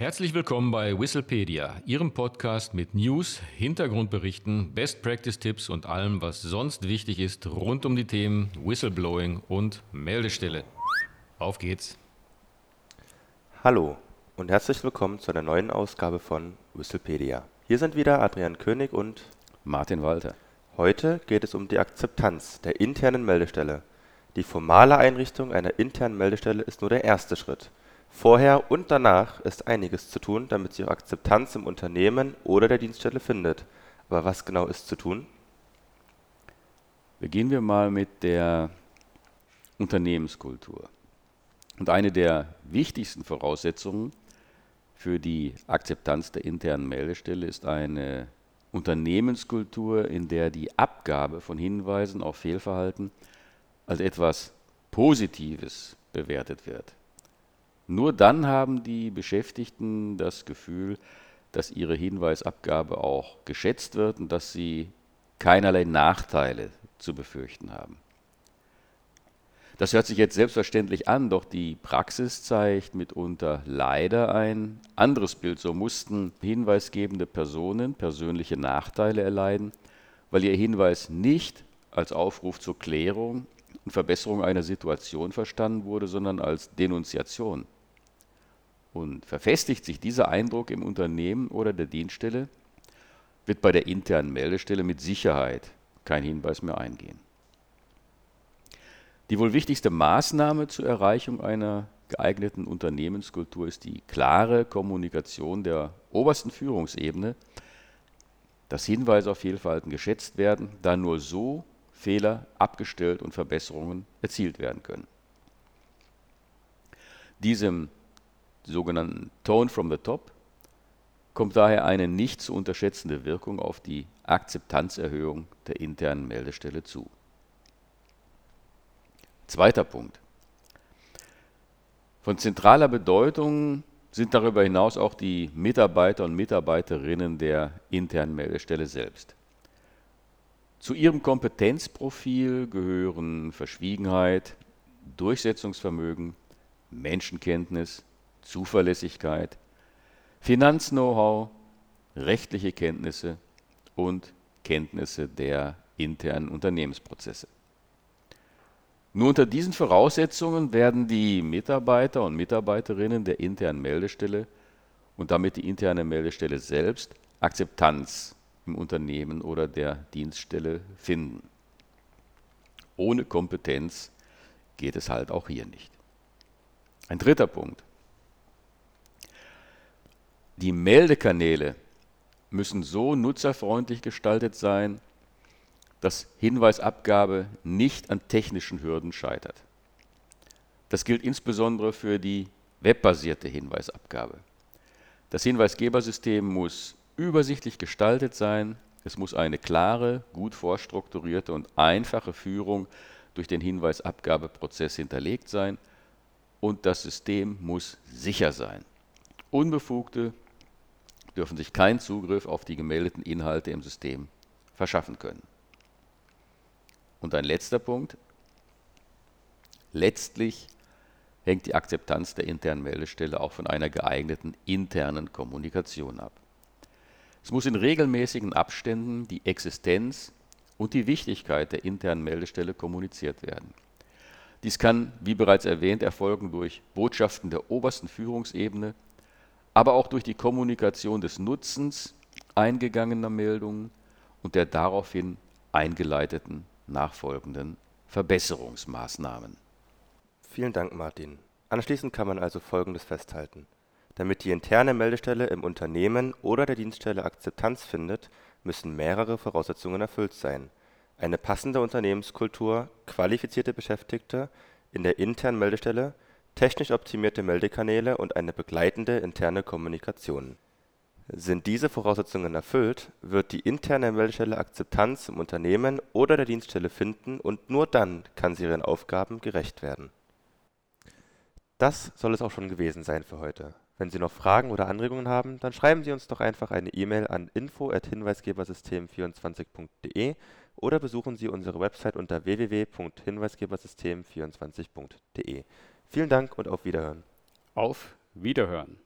Herzlich willkommen bei Whistlepedia, Ihrem Podcast mit News, Hintergrundberichten, Best Practice Tipps und allem, was sonst wichtig ist rund um die Themen Whistleblowing und Meldestelle. Auf geht's! Hallo und herzlich willkommen zu einer neuen Ausgabe von Whistlepedia. Hier sind wieder Adrian König und Martin Walter. Heute geht es um die Akzeptanz der internen Meldestelle. Die formale Einrichtung einer internen Meldestelle ist nur der erste Schritt. Vorher und danach ist einiges zu tun, damit sich auch Akzeptanz im Unternehmen oder der Dienststelle findet. Aber was genau ist zu tun? Beginnen wir mal mit der Unternehmenskultur. Und eine der wichtigsten Voraussetzungen für die Akzeptanz der internen Meldestelle ist eine Unternehmenskultur, in der die Abgabe von Hinweisen auf Fehlverhalten als etwas Positives bewertet wird. Nur dann haben die Beschäftigten das Gefühl, dass ihre Hinweisabgabe auch geschätzt wird und dass sie keinerlei Nachteile zu befürchten haben. Das hört sich jetzt selbstverständlich an, doch die Praxis zeigt mitunter leider ein anderes Bild. So mussten hinweisgebende Personen persönliche Nachteile erleiden, weil ihr Hinweis nicht als Aufruf zur Klärung und Verbesserung einer Situation verstanden wurde, sondern als Denunziation. Und verfestigt sich dieser Eindruck im Unternehmen oder der Dienststelle, wird bei der internen Meldestelle mit Sicherheit kein Hinweis mehr eingehen. Die wohl wichtigste Maßnahme zur Erreichung einer geeigneten Unternehmenskultur ist die klare Kommunikation der obersten Führungsebene, dass Hinweise auf Fehlverhalten geschätzt werden, da nur so Fehler abgestellt und Verbesserungen erzielt werden können. Diesem sogenannten Tone from the Top, kommt daher eine nicht zu unterschätzende Wirkung auf die Akzeptanzerhöhung der internen Meldestelle zu. Zweiter Punkt. Von zentraler Bedeutung sind darüber hinaus auch die Mitarbeiter und Mitarbeiterinnen der internen Meldestelle selbst. Zu ihrem Kompetenzprofil gehören Verschwiegenheit, Durchsetzungsvermögen, Menschenkenntnis, Zuverlässigkeit, Finanz-Know-how, rechtliche Kenntnisse und Kenntnisse der internen Unternehmensprozesse. Nur unter diesen Voraussetzungen werden die Mitarbeiter und Mitarbeiterinnen der internen Meldestelle und damit die interne Meldestelle selbst Akzeptanz im Unternehmen oder der Dienststelle finden. Ohne Kompetenz geht es halt auch hier nicht. Ein dritter Punkt. Die Meldekanäle müssen so nutzerfreundlich gestaltet sein, dass Hinweisabgabe nicht an technischen Hürden scheitert. Das gilt insbesondere für die webbasierte Hinweisabgabe. Das Hinweisgebersystem muss übersichtlich gestaltet sein, es muss eine klare, gut vorstrukturierte und einfache Führung durch den Hinweisabgabeprozess hinterlegt sein und das System muss sicher sein. Unbefugte dürfen sich keinen Zugriff auf die gemeldeten Inhalte im System verschaffen können. Und ein letzter Punkt. Letztlich hängt die Akzeptanz der internen Meldestelle auch von einer geeigneten internen Kommunikation ab. Es muss in regelmäßigen Abständen die Existenz und die Wichtigkeit der internen Meldestelle kommuniziert werden. Dies kann, wie bereits erwähnt, erfolgen durch Botschaften der obersten Führungsebene aber auch durch die Kommunikation des Nutzens eingegangener Meldungen und der daraufhin eingeleiteten nachfolgenden Verbesserungsmaßnahmen. Vielen Dank, Martin. Anschließend kann man also Folgendes festhalten. Damit die interne Meldestelle im Unternehmen oder der Dienststelle Akzeptanz findet, müssen mehrere Voraussetzungen erfüllt sein. Eine passende Unternehmenskultur, qualifizierte Beschäftigte in der internen Meldestelle technisch optimierte Meldekanäle und eine begleitende interne Kommunikation. Sind diese Voraussetzungen erfüllt, wird die interne Meldestelle Akzeptanz im Unternehmen oder der Dienststelle finden und nur dann kann sie ihren Aufgaben gerecht werden. Das soll es auch schon gewesen sein für heute. Wenn Sie noch Fragen oder Anregungen haben, dann schreiben Sie uns doch einfach eine E-Mail an info@hinweisgebersystem24.de oder besuchen Sie unsere Website unter www.hinweisgebersystem24.de. Vielen Dank und auf Wiederhören. Auf Wiederhören.